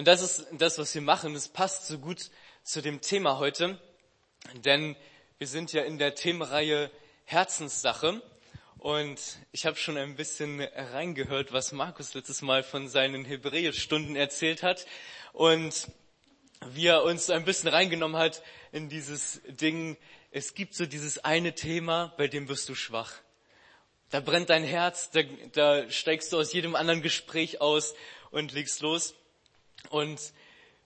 Und das ist das, was wir machen. Das passt so gut zu dem Thema heute, denn wir sind ja in der Themenreihe Herzenssache. Und ich habe schon ein bisschen reingehört, was Markus letztes Mal von seinen Hebräischstunden erzählt hat und wie er uns ein bisschen reingenommen hat in dieses Ding. Es gibt so dieses eine Thema, bei dem wirst du schwach. Da brennt dein Herz, da, da steigst du aus jedem anderen Gespräch aus und legst los. Und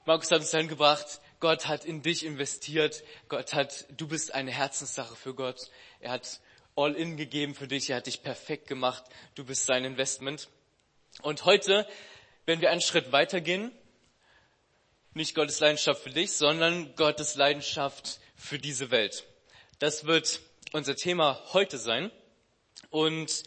Markus hat uns dann gebracht, Gott hat in dich investiert. Gott hat, du bist eine Herzenssache für Gott. Er hat all in gegeben für dich. Er hat dich perfekt gemacht. Du bist sein Investment. Und heute werden wir einen Schritt weitergehen. Nicht Gottes Leidenschaft für dich, sondern Gottes Leidenschaft für diese Welt. Das wird unser Thema heute sein. Und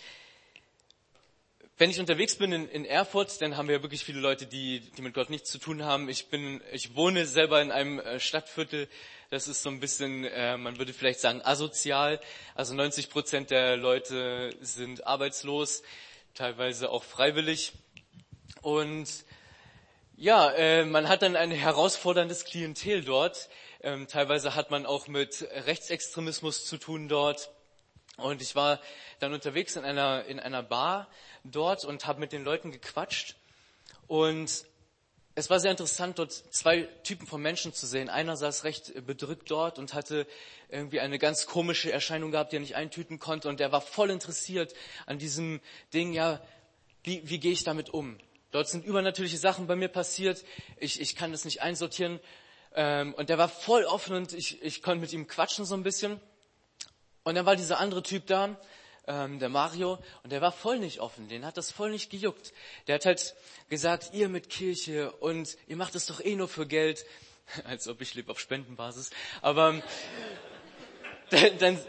wenn ich unterwegs bin in, in, Erfurt, dann haben wir ja wirklich viele Leute, die, die mit Gott nichts zu tun haben. Ich bin, ich wohne selber in einem äh, Stadtviertel. Das ist so ein bisschen, äh, man würde vielleicht sagen, asozial. Also 90 Prozent der Leute sind arbeitslos, teilweise auch freiwillig. Und ja, äh, man hat dann ein herausforderndes Klientel dort. Ähm, teilweise hat man auch mit Rechtsextremismus zu tun dort. Und ich war dann unterwegs in einer, in einer Bar dort und habe mit den Leuten gequatscht. Und es war sehr interessant, dort zwei Typen von Menschen zu sehen. Einer saß recht bedrückt dort und hatte irgendwie eine ganz komische Erscheinung gehabt, die er nicht eintüten konnte. Und er war voll interessiert an diesem Ding, ja, wie, wie gehe ich damit um? Dort sind übernatürliche Sachen bei mir passiert. Ich, ich kann das nicht einsortieren. Ähm, und der war voll offen und ich, ich konnte mit ihm quatschen so ein bisschen. Und dann war dieser andere Typ da, ähm, der Mario, und der war voll nicht offen, den hat das voll nicht gejuckt. Der hat halt gesagt, ihr mit Kirche und ihr macht es doch eh nur für Geld, als ob ich lebe auf Spendenbasis. Aber ähm, dann, dann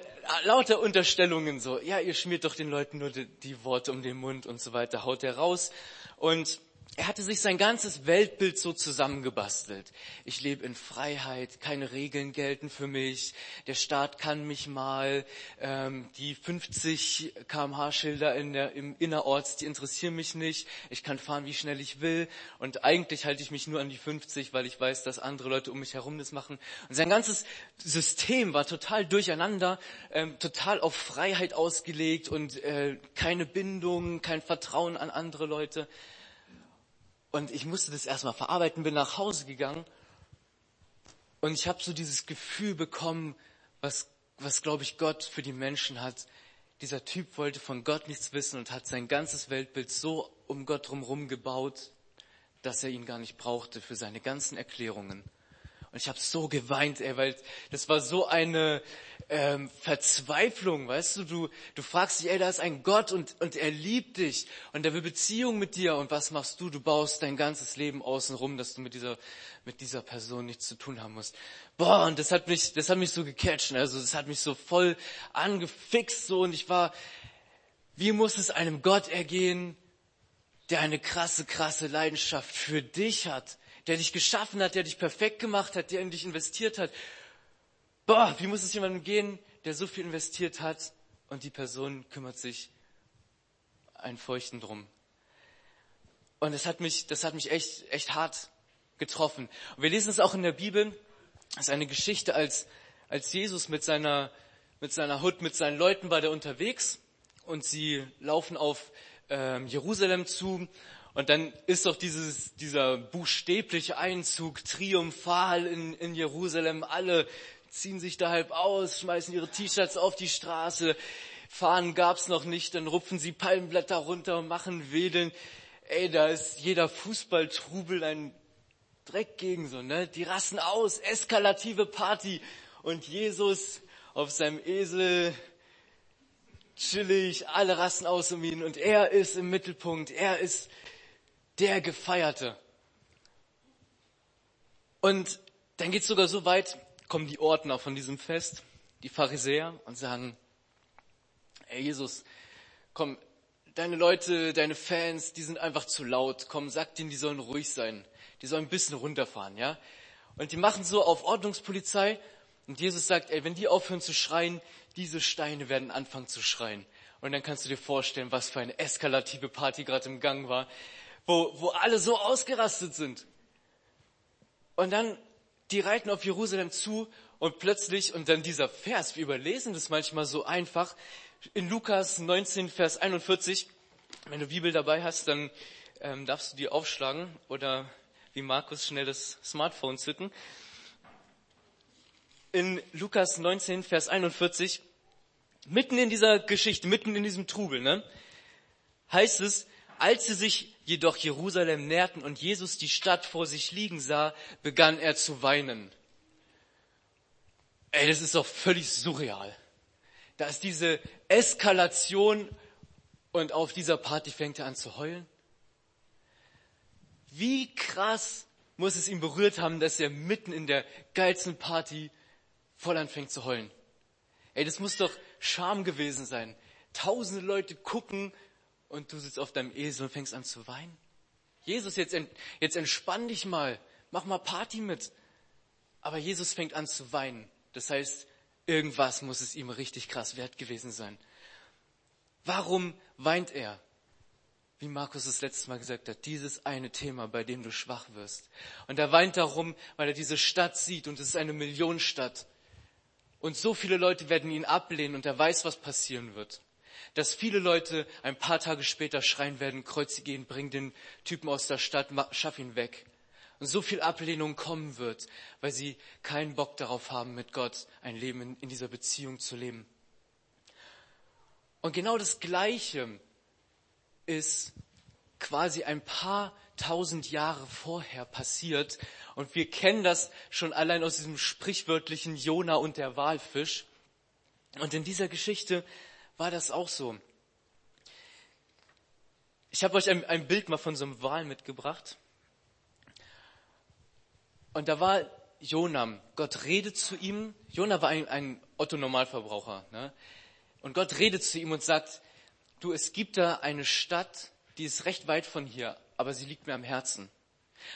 lauter Unterstellungen so, ja, ihr schmiert doch den Leuten nur die, die Worte um den Mund und so weiter, haut er raus. Und er hatte sich sein ganzes Weltbild so zusammengebastelt. Ich lebe in Freiheit, keine Regeln gelten für mich, der Staat kann mich mal, ähm, die 50 kmh Schilder in der, im Innerorts, die interessieren mich nicht, ich kann fahren, wie schnell ich will und eigentlich halte ich mich nur an die 50, weil ich weiß, dass andere Leute um mich herum das machen. Und sein ganzes System war total durcheinander, ähm, total auf Freiheit ausgelegt und äh, keine Bindung, kein Vertrauen an andere Leute. Und ich musste das erstmal verarbeiten, bin nach Hause gegangen und ich habe so dieses Gefühl bekommen, was, was glaube ich Gott für die Menschen hat. Dieser Typ wollte von Gott nichts wissen und hat sein ganzes Weltbild so um Gott drumherum gebaut, dass er ihn gar nicht brauchte für seine ganzen Erklärungen. Und ich habe so geweint, ey, weil das war so eine ähm, Verzweiflung, weißt du, du, du fragst dich, ey, da ist ein Gott und, und er liebt dich und er will Beziehung mit dir und was machst du? Du baust dein ganzes Leben außenrum, dass du mit dieser, mit dieser Person nichts zu tun haben musst. Boah, und das hat mich, das hat mich so gecatcht, also das hat mich so voll angefixt so und ich war, wie muss es einem Gott ergehen, der eine krasse, krasse Leidenschaft für dich hat? Der dich geschaffen hat, der dich perfekt gemacht hat, der in dich investiert hat. Boah, wie muss es jemandem gehen, der so viel investiert hat und die Person kümmert sich ein Feuchten drum. Und das hat mich, das hat mich echt, echt hart getroffen. Und wir lesen es auch in der Bibel. Das ist eine Geschichte, als, als Jesus mit seiner, mit seiner Hut, mit seinen Leuten war der unterwegs und sie laufen auf ähm, Jerusalem zu und dann ist doch dieses, dieser buchstäbliche Einzug triumphal in, in Jerusalem. Alle ziehen sich da halb aus, schmeißen ihre T-Shirts auf die Straße. Fahnen gab's noch nicht, dann rupfen sie Palmenblätter runter und machen Wedeln. Ey, da ist jeder Fußballtrubel ein Dreck gegen so, ne? Die rassen aus, eskalative Party. Und Jesus auf seinem Esel chillig, alle rassen aus um ihn und er ist im Mittelpunkt, er ist der Gefeierte. Und dann geht es sogar so weit, kommen die Ordner von diesem Fest, die Pharisäer, und sagen, Ey Jesus, komm, deine Leute, deine Fans, die sind einfach zu laut. Komm, sag denen, die sollen ruhig sein. Die sollen ein bisschen runterfahren, ja? Und die machen so auf Ordnungspolizei. Und Jesus sagt, ey, wenn die aufhören zu schreien, diese Steine werden anfangen zu schreien. Und dann kannst du dir vorstellen, was für eine eskalative Party gerade im Gang war wo, wo alle so ausgerastet sind. Und dann, die reiten auf Jerusalem zu und plötzlich, und dann dieser Vers, wir überlesen das manchmal so einfach, in Lukas 19, Vers 41, wenn du Bibel dabei hast, dann ähm, darfst du die aufschlagen oder wie Markus schnell das Smartphone zücken. In Lukas 19, Vers 41, mitten in dieser Geschichte, mitten in diesem Trubel, ne, heißt es, als sie sich jedoch Jerusalem näherten und Jesus die Stadt vor sich liegen sah, begann er zu weinen. Ey, das ist doch völlig surreal. Da ist diese Eskalation und auf dieser Party fängt er an zu heulen. Wie krass muss es ihn berührt haben, dass er mitten in der geilsten Party voll anfängt zu heulen. Ey, das muss doch Scham gewesen sein. Tausende Leute gucken und du sitzt auf deinem Esel und fängst an zu weinen. Jesus, jetzt, jetzt entspann dich mal, mach mal Party mit. Aber Jesus fängt an zu weinen. Das heißt, irgendwas muss es ihm richtig krass wert gewesen sein. Warum weint er? Wie Markus das letzte Mal gesagt hat, dieses eine Thema, bei dem du schwach wirst. Und er weint darum, weil er diese Stadt sieht und es ist eine Millionenstadt. Und so viele Leute werden ihn ablehnen und er weiß, was passieren wird dass viele Leute ein paar Tage später schreien werden, kreuzige ihn, bring den Typen aus der Stadt, schaff ihn weg. Und so viel Ablehnung kommen wird, weil sie keinen Bock darauf haben, mit Gott ein Leben in dieser Beziehung zu leben. Und genau das Gleiche ist quasi ein paar tausend Jahre vorher passiert. Und wir kennen das schon allein aus diesem sprichwörtlichen Jona und der Walfisch. Und in dieser Geschichte war das auch so. Ich habe euch ein, ein, Bild mal von so einem Wal mitgebracht. Und da war Jonam. Gott redet zu ihm. Jona war ein, ein Otto-Normalverbraucher. Ne? Und Gott redet zu ihm und sagt, du, es gibt da eine Stadt, die ist recht weit von hier, aber sie liegt mir am Herzen.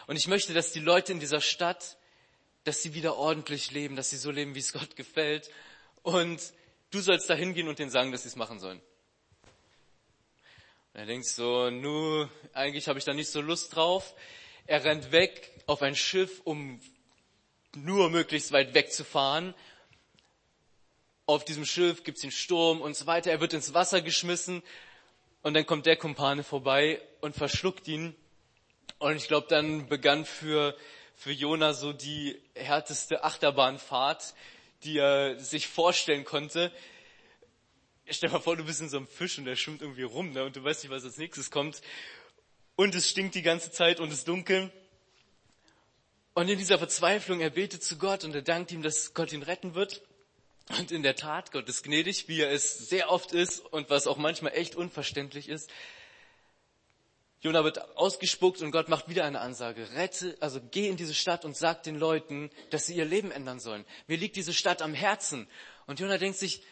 Und ich möchte, dass die Leute in dieser Stadt, dass sie wieder ordentlich leben, dass sie so leben, wie es Gott gefällt. Und du sollst da hingehen und denen sagen, dass sie es machen sollen. Und er denkt so, nu, eigentlich habe ich da nicht so Lust drauf. Er rennt weg auf ein Schiff, um nur möglichst weit wegzufahren. Auf diesem Schiff gibt's den Sturm und so weiter. Er wird ins Wasser geschmissen und dann kommt der Kumpane vorbei und verschluckt ihn. Und ich glaube, dann begann für, für Jona so die härteste Achterbahnfahrt, die er sich vorstellen konnte. Stell dir mal vor, du bist in so einem Fisch und der schwimmt irgendwie rum ne, und du weißt nicht, was als nächstes kommt. Und es stinkt die ganze Zeit und es ist dunkel. Und in dieser Verzweiflung, er betet zu Gott und er dankt ihm, dass Gott ihn retten wird. Und in der Tat, Gott ist gnädig, wie er es sehr oft ist und was auch manchmal echt unverständlich ist. Jona wird ausgespuckt und Gott macht wieder eine Ansage. Rette, also geh in diese Stadt und sag den Leuten, dass sie ihr Leben ändern sollen. Mir liegt diese Stadt am Herzen. Und Jona denkt sich,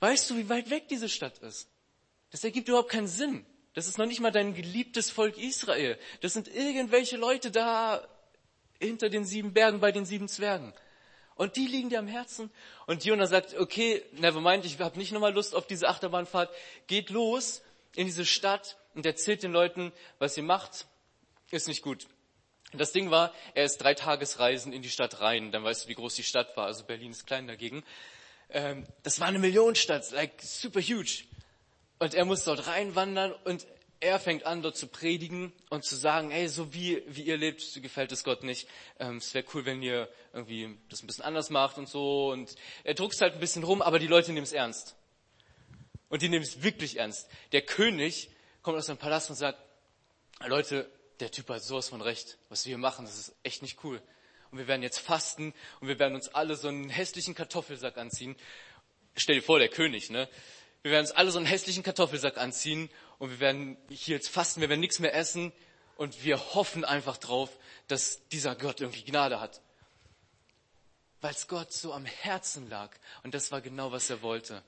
weißt du, wie weit weg diese Stadt ist? Das ergibt überhaupt keinen Sinn. Das ist noch nicht mal dein geliebtes Volk Israel. Das sind irgendwelche Leute da hinter den sieben Bergen bei den sieben Zwergen. Und die liegen dir am Herzen. Und Jona sagt, okay, never mind, ich habe nicht nochmal Lust auf diese Achterbahnfahrt. Geht los in diese Stadt und erzählt den Leuten, was ihr macht, ist nicht gut. Das Ding war, er ist drei Tagesreisen in die Stadt rein. Dann weißt du, wie groß die Stadt war. Also Berlin ist klein dagegen. Ähm, das war eine Millionenstadt, like super huge. Und er muss dort reinwandern und er fängt an, dort zu predigen und zu sagen, hey, so wie, wie ihr lebt, gefällt es Gott nicht. Ähm, es wäre cool, wenn ihr irgendwie das ein bisschen anders macht und so. Und er druckst halt ein bisschen rum, aber die Leute nehmen es ernst. Und die nehmen es wirklich ernst. Der König kommt aus seinem Palast und sagt, Leute, der Typ hat sowas von recht. Was wir hier machen, das ist echt nicht cool. Und wir werden jetzt fasten und wir werden uns alle so einen hässlichen Kartoffelsack anziehen. Stell dir vor, der König, ne? Wir werden uns alle so einen hässlichen Kartoffelsack anziehen und wir werden hier jetzt fasten, wir werden nichts mehr essen und wir hoffen einfach drauf, dass dieser Gott irgendwie Gnade hat. Weil es Gott so am Herzen lag. Und das war genau, was er wollte.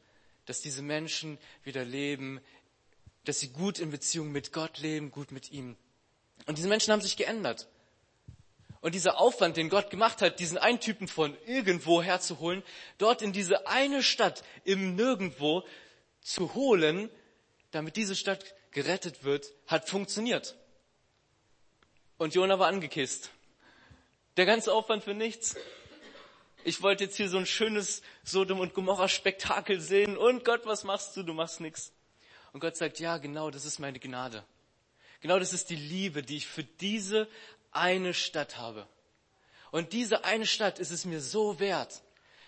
Dass diese Menschen wieder leben dass sie gut in Beziehung mit Gott leben, gut mit ihm. Und diese Menschen haben sich geändert. Und dieser Aufwand, den Gott gemacht hat, diesen einen Typen von irgendwo herzuholen, dort in diese eine Stadt im Nirgendwo zu holen, damit diese Stadt gerettet wird, hat funktioniert. Und Jona war angekisst. Der ganze Aufwand für nichts. Ich wollte jetzt hier so ein schönes Sodom und Gomorra Spektakel sehen und Gott, was machst du? Du machst nichts. Und Gott sagt, ja, genau, das ist meine Gnade. Genau das ist die Liebe, die ich für diese eine Stadt habe. Und diese eine Stadt ist es mir so wert,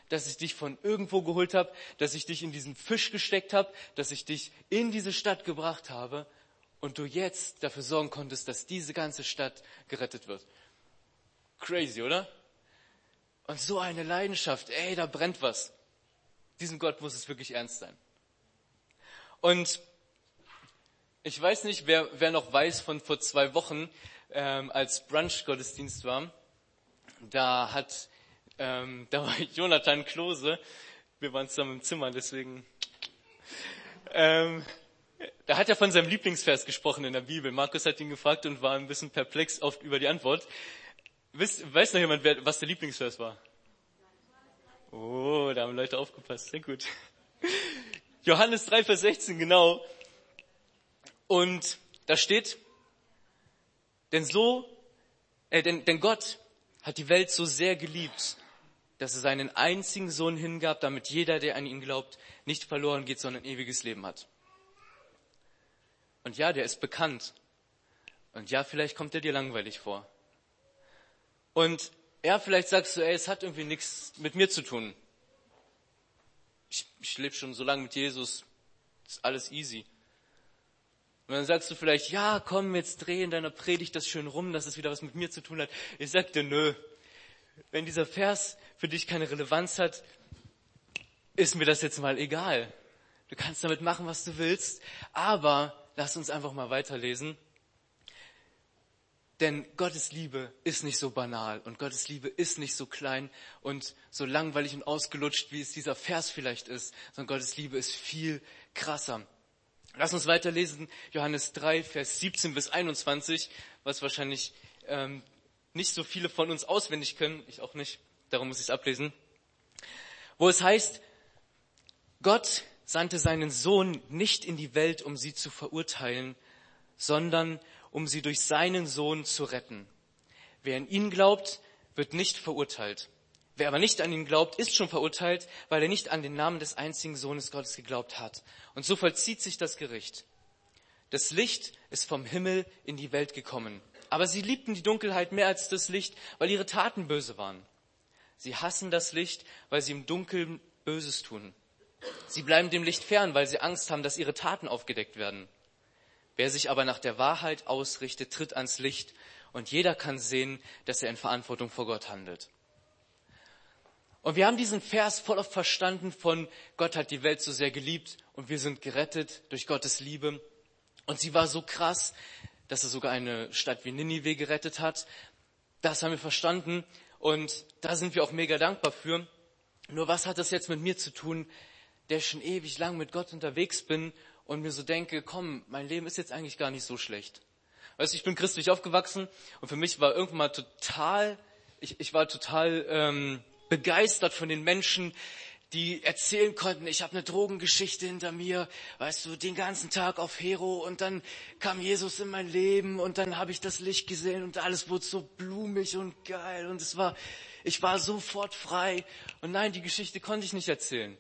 dass ich dich von irgendwo geholt habe, dass ich dich in diesen Fisch gesteckt habe, dass ich dich in diese Stadt gebracht habe und du jetzt dafür sorgen konntest, dass diese ganze Stadt gerettet wird. Crazy, oder? Und so eine Leidenschaft, ey, da brennt was. Diesem Gott muss es wirklich ernst sein. Und ich weiß nicht, wer, wer noch weiß von vor zwei Wochen, ähm, als Brunch-Gottesdienst war, da hat, ähm, da war Jonathan Klose, wir waren zusammen im Zimmer, deswegen, ähm, da hat er von seinem Lieblingsvers gesprochen in der Bibel. Markus hat ihn gefragt und war ein bisschen perplex oft über die Antwort. Weiß, weiß noch jemand, wer, was der Lieblingsvers war? Oh, da haben Leute aufgepasst. Sehr gut. Johannes 3, Vers 16, genau. Und da steht, denn so, äh, denn, denn Gott hat die Welt so sehr geliebt, dass er seinen einzigen Sohn hingab, damit jeder, der an ihn glaubt, nicht verloren geht, sondern ewiges Leben hat. Und ja, der ist bekannt. Und ja, vielleicht kommt er dir langweilig vor. Und ja, vielleicht sagst du, ey, es hat irgendwie nichts mit mir zu tun. Ich, ich lebe schon so lange mit Jesus, ist alles easy. Und dann sagst du vielleicht, ja, komm, jetzt dreh in deiner Predigt das schön rum, dass es wieder was mit mir zu tun hat. Ich sag dir, nö. Wenn dieser Vers für dich keine Relevanz hat, ist mir das jetzt mal egal. Du kannst damit machen, was du willst, aber Lass uns einfach mal weiterlesen. Denn Gottes Liebe ist nicht so banal und Gottes Liebe ist nicht so klein und so langweilig und ausgelutscht, wie es dieser Vers vielleicht ist, sondern Gottes Liebe ist viel krasser. Lass uns weiterlesen, Johannes 3, Vers 17 bis 21, was wahrscheinlich ähm, nicht so viele von uns auswendig können, ich auch nicht, darum muss ich es ablesen, wo es heißt, Gott sandte seinen Sohn nicht in die Welt, um sie zu verurteilen, sondern um sie durch seinen Sohn zu retten. Wer an ihn glaubt, wird nicht verurteilt. Wer aber nicht an ihn glaubt, ist schon verurteilt, weil er nicht an den Namen des einzigen Sohnes Gottes geglaubt hat. Und so vollzieht sich das Gericht. Das Licht ist vom Himmel in die Welt gekommen. Aber sie liebten die Dunkelheit mehr als das Licht, weil ihre Taten böse waren. Sie hassen das Licht, weil sie im Dunkeln Böses tun. Sie bleiben dem Licht fern, weil sie Angst haben, dass ihre Taten aufgedeckt werden. Wer sich aber nach der Wahrheit ausrichtet, tritt ans Licht und jeder kann sehen, dass er in Verantwortung vor Gott handelt. Und wir haben diesen Vers voll oft verstanden von Gott hat die Welt so sehr geliebt und wir sind gerettet durch Gottes Liebe. Und sie war so krass, dass er sogar eine Stadt wie Ninive gerettet hat. Das haben wir verstanden und da sind wir auch mega dankbar für. Nur was hat das jetzt mit mir zu tun, der schon ewig lang mit Gott unterwegs bin und mir so denke, komm, mein Leben ist jetzt eigentlich gar nicht so schlecht. Weißt du, ich bin christlich aufgewachsen und für mich war irgendwann mal total, ich, ich war total ähm, begeistert von den Menschen, die erzählen konnten, ich habe eine Drogengeschichte hinter mir, weißt du, den ganzen Tag auf Hero und dann kam Jesus in mein Leben und dann habe ich das Licht gesehen und alles wurde so blumig und geil und es war, ich war sofort frei und nein, die Geschichte konnte ich nicht erzählen.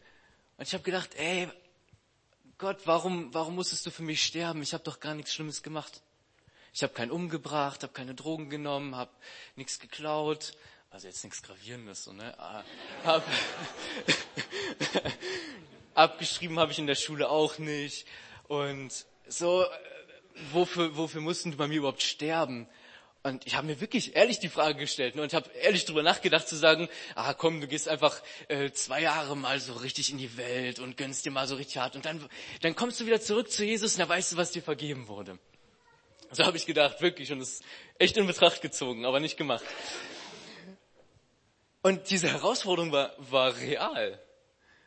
Und ich habe gedacht, ey, Gott, warum, warum musstest du für mich sterben? Ich habe doch gar nichts Schlimmes gemacht. Ich habe keinen umgebracht, habe keine Drogen genommen, habe nichts geklaut. Also jetzt nichts Gravierendes, so, ne? Ah, hab, abgeschrieben habe ich in der Schule auch nicht. Und so, äh, wofür, wofür mussten du bei mir überhaupt sterben? Und ich habe mir wirklich ehrlich die Frage gestellt ne, und habe ehrlich drüber nachgedacht zu sagen, ah komm, du gehst einfach äh, zwei Jahre mal so richtig in die Welt und gönnst dir mal so richtig hart und dann, dann kommst du wieder zurück zu Jesus und dann weißt du, was dir vergeben wurde. So habe ich gedacht, wirklich und es echt in Betracht gezogen, aber nicht gemacht. Und diese Herausforderung war, war real.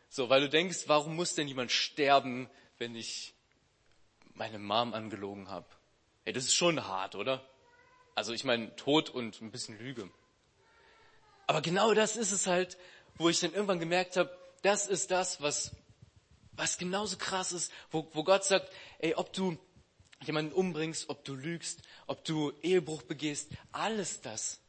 So, weil du denkst, warum muss denn jemand sterben, wenn ich meine Mom angelogen habe? Ey, das ist schon hart, oder? Also ich meine Tod und ein bisschen Lüge. Aber genau das ist es halt, wo ich dann irgendwann gemerkt habe, das ist das, was, was genauso krass ist, wo, wo Gott sagt, ey, ob du jemanden umbringst, ob du lügst, ob du Ehebruch begehst, alles das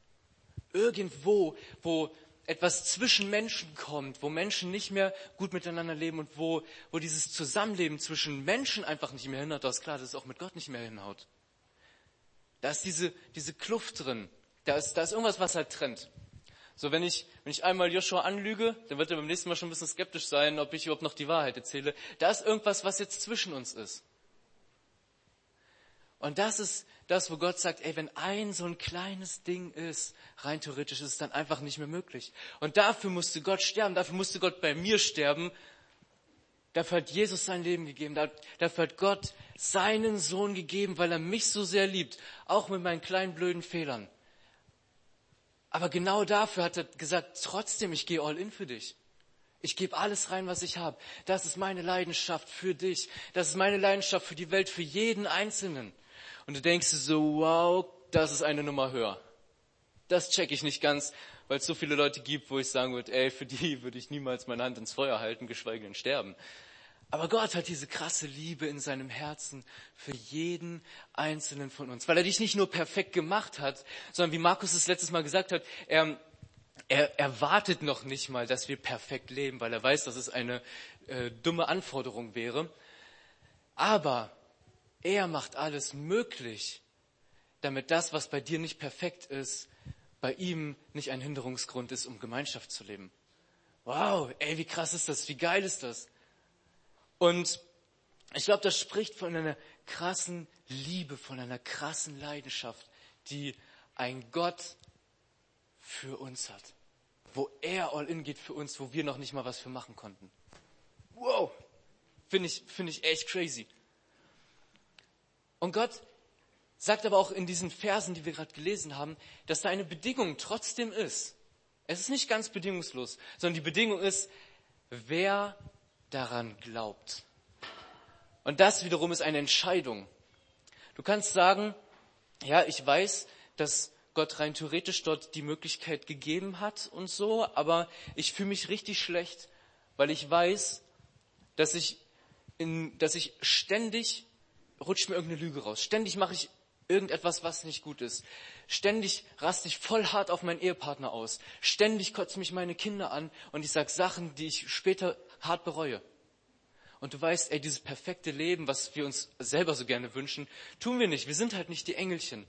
irgendwo, wo etwas zwischen Menschen kommt, wo Menschen nicht mehr gut miteinander leben und wo, wo dieses Zusammenleben zwischen Menschen einfach nicht mehr hinhaut, da ist klar, dass es auch mit Gott nicht mehr hinhaut. Da ist diese, diese Kluft drin. Da ist, da ist irgendwas, was halt trennt. So, wenn ich, wenn ich einmal Joshua anlüge, dann wird er beim nächsten Mal schon ein bisschen skeptisch sein, ob ich überhaupt noch die Wahrheit erzähle. Da ist irgendwas, was jetzt zwischen uns ist. Und das ist das, wo Gott sagt, ey, wenn ein so ein kleines Ding ist, rein theoretisch ist es dann einfach nicht mehr möglich. Und dafür musste Gott sterben, dafür musste Gott bei mir sterben. Dafür hat Jesus sein Leben gegeben, dafür hat Gott seinen Sohn gegeben, weil er mich so sehr liebt, auch mit meinen kleinen blöden Fehlern. Aber genau dafür hat er gesagt, trotzdem, ich gehe all in für dich. Ich gebe alles rein, was ich habe. Das ist meine Leidenschaft für dich. Das ist meine Leidenschaft für die Welt, für jeden Einzelnen. Und du denkst so, wow, das ist eine Nummer höher. Das check ich nicht ganz, weil es so viele Leute gibt, wo ich sagen würde, ey, für die würde ich niemals meine Hand ins Feuer halten, geschweige denn sterben. Aber Gott hat diese krasse Liebe in seinem Herzen für jeden einzelnen von uns, weil er dich nicht nur perfekt gemacht hat, sondern wie Markus es letztes Mal gesagt hat, er, er erwartet noch nicht mal, dass wir perfekt leben, weil er weiß, dass es eine äh, dumme Anforderung wäre. Aber er macht alles möglich, damit das, was bei dir nicht perfekt ist, bei ihm nicht ein Hinderungsgrund ist, um Gemeinschaft zu leben. Wow, ey, wie krass ist das? Wie geil ist das? Und ich glaube, das spricht von einer krassen Liebe, von einer krassen Leidenschaft, die ein Gott für uns hat. Wo er all in geht für uns, wo wir noch nicht mal was für machen konnten. Wow! Finde ich, finde ich echt crazy. Und Gott sagt aber auch in diesen Versen, die wir gerade gelesen haben, dass da eine Bedingung trotzdem ist. Es ist nicht ganz bedingungslos, sondern die Bedingung ist, wer daran glaubt. Und das wiederum ist eine Entscheidung. Du kannst sagen, ja, ich weiß, dass Gott rein theoretisch dort die Möglichkeit gegeben hat und so, aber ich fühle mich richtig schlecht, weil ich weiß, dass ich, in, dass ich ständig rutscht mir irgendeine Lüge raus. Ständig mache ich irgendetwas, was nicht gut ist. Ständig raste ich voll hart auf meinen Ehepartner aus. Ständig kotze mich meine Kinder an und ich sage Sachen, die ich später hart bereue. Und du weißt, ey, dieses perfekte Leben, was wir uns selber so gerne wünschen, tun wir nicht. Wir sind halt nicht die Engelchen.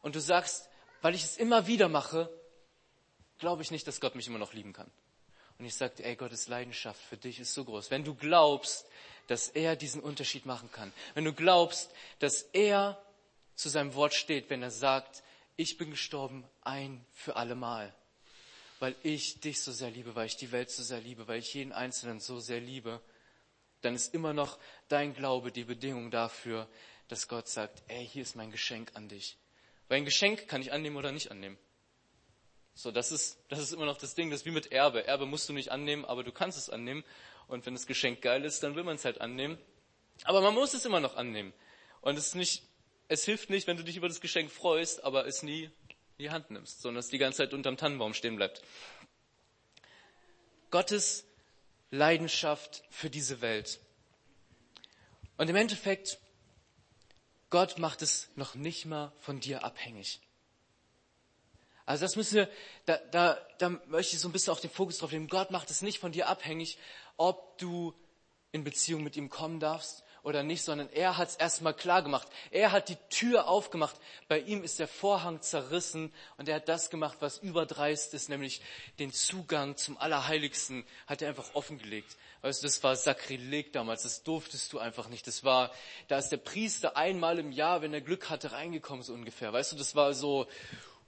Und du sagst, weil ich es immer wieder mache, glaube ich nicht, dass Gott mich immer noch lieben kann. Und ich sagte, ey, Gottes Leidenschaft für dich ist so groß. Wenn du glaubst, dass er diesen Unterschied machen kann, wenn du glaubst, dass er zu seinem Wort steht, wenn er sagt, ich bin gestorben ein für alle Mal, weil ich dich so sehr liebe, weil ich die Welt so sehr liebe, weil ich jeden Einzelnen so sehr liebe, dann ist immer noch dein Glaube die Bedingung dafür, dass Gott sagt, ey, hier ist mein Geschenk an dich. Weil ein Geschenk kann ich annehmen oder nicht annehmen. So, das ist, das ist immer noch das Ding, das ist wie mit Erbe. Erbe musst du nicht annehmen, aber du kannst es annehmen. Und wenn das Geschenk geil ist, dann will man es halt annehmen. Aber man muss es immer noch annehmen. Und es ist nicht, es hilft nicht, wenn du dich über das Geschenk freust, aber es nie in die Hand nimmst, sondern es die ganze Zeit unterm Tannenbaum stehen bleibt. Gottes Leidenschaft für diese Welt. Und im Endeffekt, Gott macht es noch nicht mal von dir abhängig. Also das müssen wir, da, da, da möchte ich so ein bisschen auch den Fokus drauf nehmen. Gott macht es nicht von dir abhängig, ob du in Beziehung mit ihm kommen darfst, oder nicht, sondern er hat es erstmal klar gemacht. Er hat die Tür aufgemacht. Bei ihm ist der Vorhang zerrissen und er hat das gemacht, was überdreist ist, nämlich den Zugang zum Allerheiligsten hat er einfach offengelegt. Weißt du, das war Sakrileg damals, das durftest du einfach nicht. Das war, da ist der Priester einmal im Jahr, wenn er Glück hatte, reingekommen, so ungefähr. Weißt du, das war so,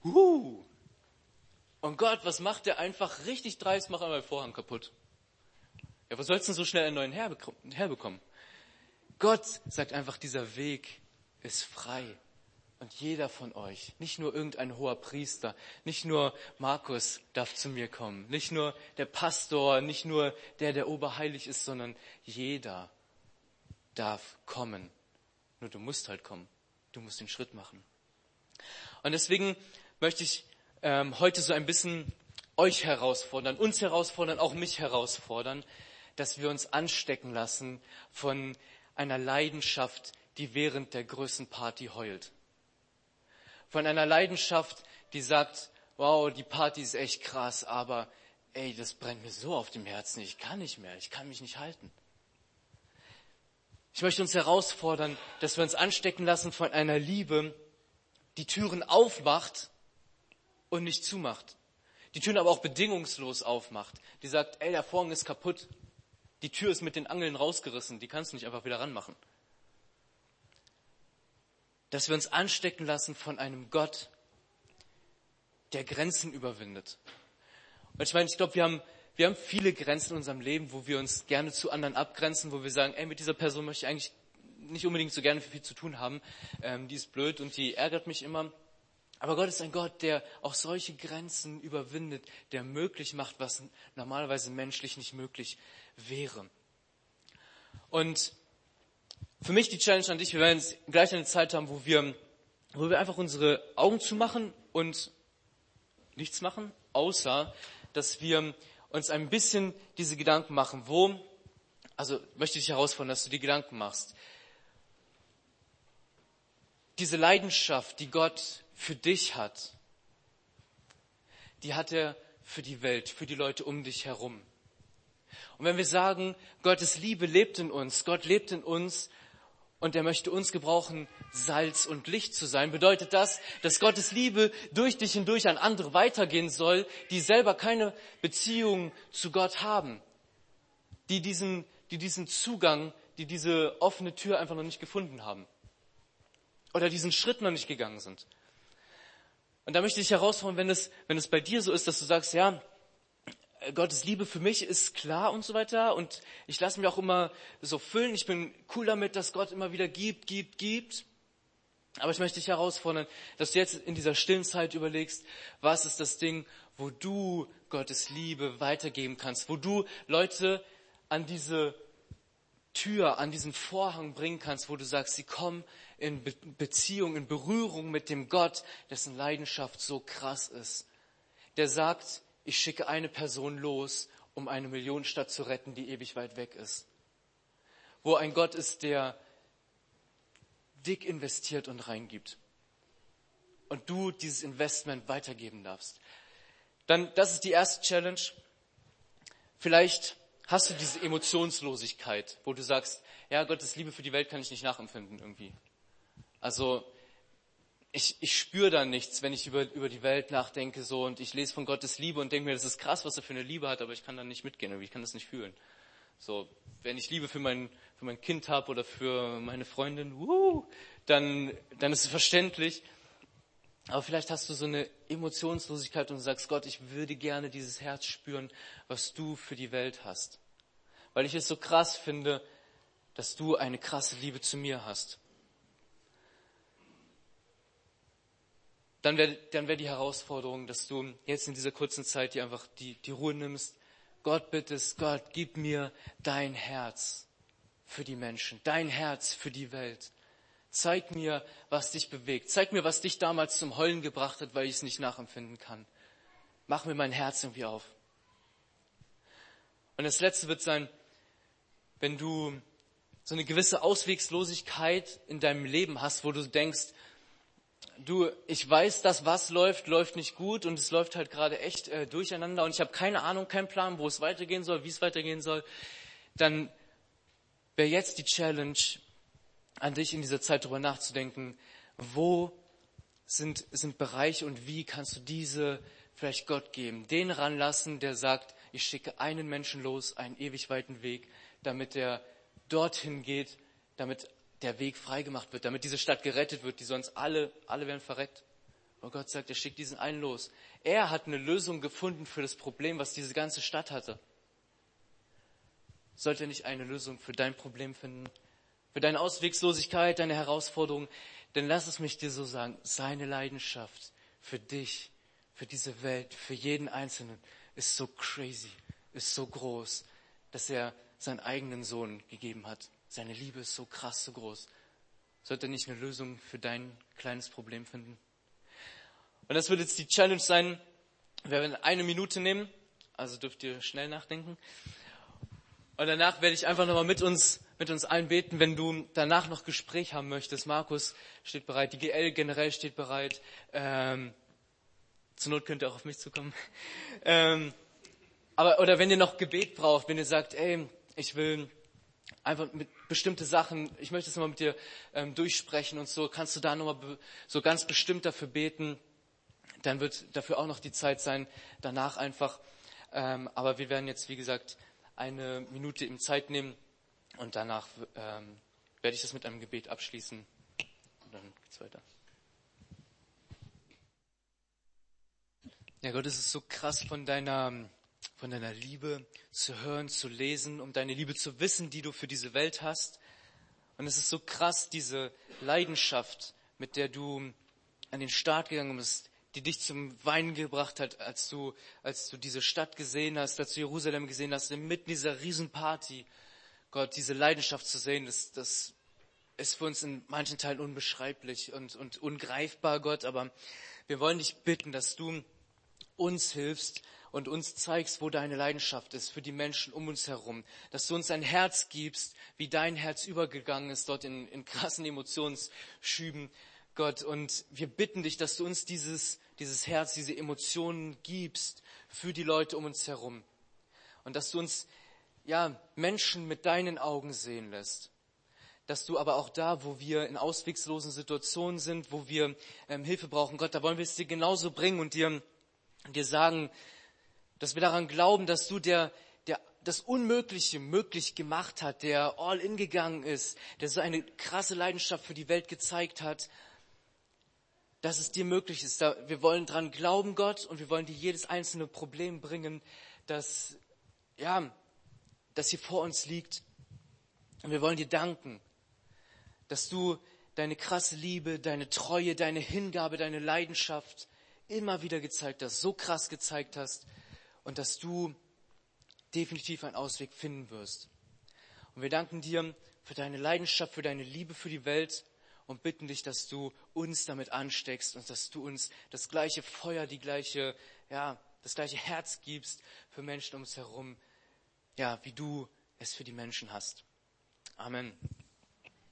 huh. Und Gott, was macht der einfach richtig dreist, macht einmal Vorhang kaputt. Ja, wo sollst du denn so schnell einen neuen herbekommen? Gott sagt einfach, dieser Weg ist frei. Und jeder von euch, nicht nur irgendein hoher Priester, nicht nur Markus darf zu mir kommen, nicht nur der Pastor, nicht nur der, der oberheilig ist, sondern jeder darf kommen. Nur du musst halt kommen. Du musst den Schritt machen. Und deswegen möchte ich ähm, heute so ein bisschen euch herausfordern, uns herausfordern, auch mich herausfordern, dass wir uns anstecken lassen von einer Leidenschaft, die während der größten Party heult. Von einer Leidenschaft, die sagt, wow, die Party ist echt krass, aber ey, das brennt mir so auf dem Herzen, ich kann nicht mehr, ich kann mich nicht halten. Ich möchte uns herausfordern, dass wir uns anstecken lassen von einer Liebe, die Türen aufmacht und nicht zumacht. Die Türen aber auch bedingungslos aufmacht. Die sagt, ey, der Vorhang ist kaputt. Die Tür ist mit den Angeln rausgerissen. Die kannst du nicht einfach wieder ranmachen. Dass wir uns anstecken lassen von einem Gott, der Grenzen überwindet. Und ich meine, ich glaube, wir haben, wir haben viele Grenzen in unserem Leben, wo wir uns gerne zu anderen abgrenzen, wo wir sagen, ey, mit dieser Person möchte ich eigentlich nicht unbedingt so gerne viel zu tun haben. Ähm, die ist blöd und die ärgert mich immer. Aber Gott ist ein Gott, der auch solche Grenzen überwindet, der möglich macht, was normalerweise menschlich nicht möglich wäre. Und für mich die Challenge an dich, wir werden jetzt gleich eine Zeit haben, wo wir, wo wir einfach unsere Augen zumachen und nichts machen, außer dass wir uns ein bisschen diese Gedanken machen, wo, also möchte ich dich herausfordern, dass du die Gedanken machst. Diese Leidenschaft, die Gott für dich hat, die hat er für die Welt, für die Leute um dich herum. Und wenn wir sagen, Gottes Liebe lebt in uns, Gott lebt in uns und er möchte uns gebrauchen, Salz und Licht zu sein, bedeutet das, dass Gottes Liebe durch dich hindurch an andere weitergehen soll, die selber keine Beziehung zu Gott haben, die diesen, die diesen Zugang, die diese offene Tür einfach noch nicht gefunden haben oder diesen Schritt noch nicht gegangen sind. Und da möchte ich herausfordern, wenn es, wenn es bei dir so ist, dass du sagst, ja, Gottes Liebe für mich ist klar und so weiter. Und ich lasse mich auch immer so füllen. Ich bin cool damit, dass Gott immer wieder gibt, gibt, gibt. Aber ich möchte dich herausfordern, dass du jetzt in dieser stillen Zeit überlegst, was ist das Ding, wo du Gottes Liebe weitergeben kannst, wo du Leute an diese Tür, an diesen Vorhang bringen kannst, wo du sagst, sie kommen in Beziehung, in Berührung mit dem Gott, dessen Leidenschaft so krass ist. Der sagt, ich schicke eine Person los, um eine Millionenstadt zu retten, die ewig weit weg ist. Wo ein Gott ist, der dick investiert und reingibt. Und du dieses Investment weitergeben darfst. Dann, das ist die erste Challenge. Vielleicht hast du diese Emotionslosigkeit, wo du sagst, ja, Gottes Liebe für die Welt kann ich nicht nachempfinden irgendwie. Also ich, ich spüre da nichts, wenn ich über, über die Welt nachdenke so und ich lese von Gottes Liebe und denke mir, das ist krass, was er für eine Liebe hat, aber ich kann da nicht mitgehen, ich kann das nicht fühlen. So, wenn ich Liebe für mein, für mein Kind habe oder für meine Freundin, wuh, dann, dann ist es verständlich. Aber vielleicht hast du so eine Emotionslosigkeit und sagst, Gott, ich würde gerne dieses Herz spüren, was du für die Welt hast. Weil ich es so krass finde, dass du eine krasse Liebe zu mir hast. Dann wäre dann wär die Herausforderung, dass du jetzt in dieser kurzen Zeit dir einfach die, die Ruhe nimmst. Gott bittest, Gott, gib mir dein Herz für die Menschen, dein Herz für die Welt. Zeig mir, was dich bewegt. Zeig mir, was dich damals zum Heulen gebracht hat, weil ich es nicht nachempfinden kann. Mach mir mein Herz irgendwie auf. Und das Letzte wird sein, wenn du so eine gewisse Auswegslosigkeit in deinem Leben hast, wo du denkst, du, ich weiß, dass was läuft, läuft nicht gut und es läuft halt gerade echt äh, durcheinander und ich habe keine Ahnung, keinen Plan, wo es weitergehen soll, wie es weitergehen soll, dann wäre jetzt die Challenge an dich in dieser Zeit darüber nachzudenken, wo sind, sind Bereiche und wie kannst du diese vielleicht Gott geben, den ranlassen, der sagt, ich schicke einen Menschen los, einen ewig weiten Weg, damit er dorthin geht, damit der Weg freigemacht wird, damit diese Stadt gerettet wird, die sonst alle, alle werden verreckt. Und Gott sagt, er schickt diesen einen los. Er hat eine Lösung gefunden für das Problem, was diese ganze Stadt hatte. Sollte er nicht eine Lösung für dein Problem finden? Für deine Auswegslosigkeit, deine Herausforderung? Denn lass es mich dir so sagen, seine Leidenschaft für dich, für diese Welt, für jeden Einzelnen ist so crazy, ist so groß, dass er seinen eigenen Sohn gegeben hat. Seine Liebe ist so krass, so groß. Sollte er nicht eine Lösung für dein kleines Problem finden? Und das wird jetzt die Challenge sein. Wir werden eine Minute nehmen, also dürft ihr schnell nachdenken. Und danach werde ich einfach nochmal mit uns, mit uns allen beten, wenn du danach noch Gespräch haben möchtest. Markus steht bereit, die GL generell steht bereit. Ähm, Zur Not könnt ihr auch auf mich zukommen. Ähm, aber, oder wenn ihr noch Gebet braucht, wenn ihr sagt, ey, ich will einfach mit bestimmte Sachen, ich möchte es nochmal mit dir ähm, durchsprechen und so, kannst du da nochmal so ganz bestimmt dafür beten, dann wird dafür auch noch die Zeit sein, danach einfach. Ähm, aber wir werden jetzt, wie gesagt, eine Minute im Zeit nehmen und danach ähm, werde ich das mit einem Gebet abschließen. Und dann geht's weiter. Ja, Gott, es ist so krass von deiner von deiner Liebe zu hören, zu lesen, um deine Liebe zu wissen, die du für diese Welt hast. Und es ist so krass, diese Leidenschaft, mit der du an den Start gegangen bist, die dich zum Weinen gebracht hat, als du, als du diese Stadt gesehen hast, als du Jerusalem gesehen hast, inmitten dieser Riesenparty. Gott, diese Leidenschaft zu sehen, das, das ist für uns in manchen Teilen unbeschreiblich und, und ungreifbar, Gott. Aber wir wollen dich bitten, dass du uns hilfst, und uns zeigst, wo deine Leidenschaft ist für die Menschen um uns herum. Dass du uns ein Herz gibst, wie dein Herz übergegangen ist dort in, in krassen Emotionsschüben, Gott. Und wir bitten dich, dass du uns dieses, dieses Herz, diese Emotionen gibst für die Leute um uns herum. Und dass du uns, ja, Menschen mit deinen Augen sehen lässt dass du aber auch da, wo wir in auswegslosen Situationen sind, wo wir ähm, Hilfe brauchen, Gott, da wollen wir es dir genauso bringen und dir, dir sagen, dass wir daran glauben, dass du der, der das Unmögliche möglich gemacht hat, der all in gegangen ist, der so eine krasse Leidenschaft für die Welt gezeigt hat, dass es dir möglich ist. Wir wollen daran glauben, Gott, und wir wollen dir jedes einzelne Problem bringen, das, ja, das hier vor uns liegt. Und wir wollen dir danken, dass du deine krasse Liebe, deine Treue, deine Hingabe, deine Leidenschaft immer wieder gezeigt hast, so krass gezeigt hast, und dass du definitiv einen Ausweg finden wirst. Und wir danken dir für deine Leidenschaft, für deine Liebe für die Welt und bitten dich, dass du uns damit ansteckst und dass du uns das gleiche Feuer, die gleiche, ja, das gleiche Herz gibst für Menschen um uns herum, ja, wie du es für die Menschen hast. Amen.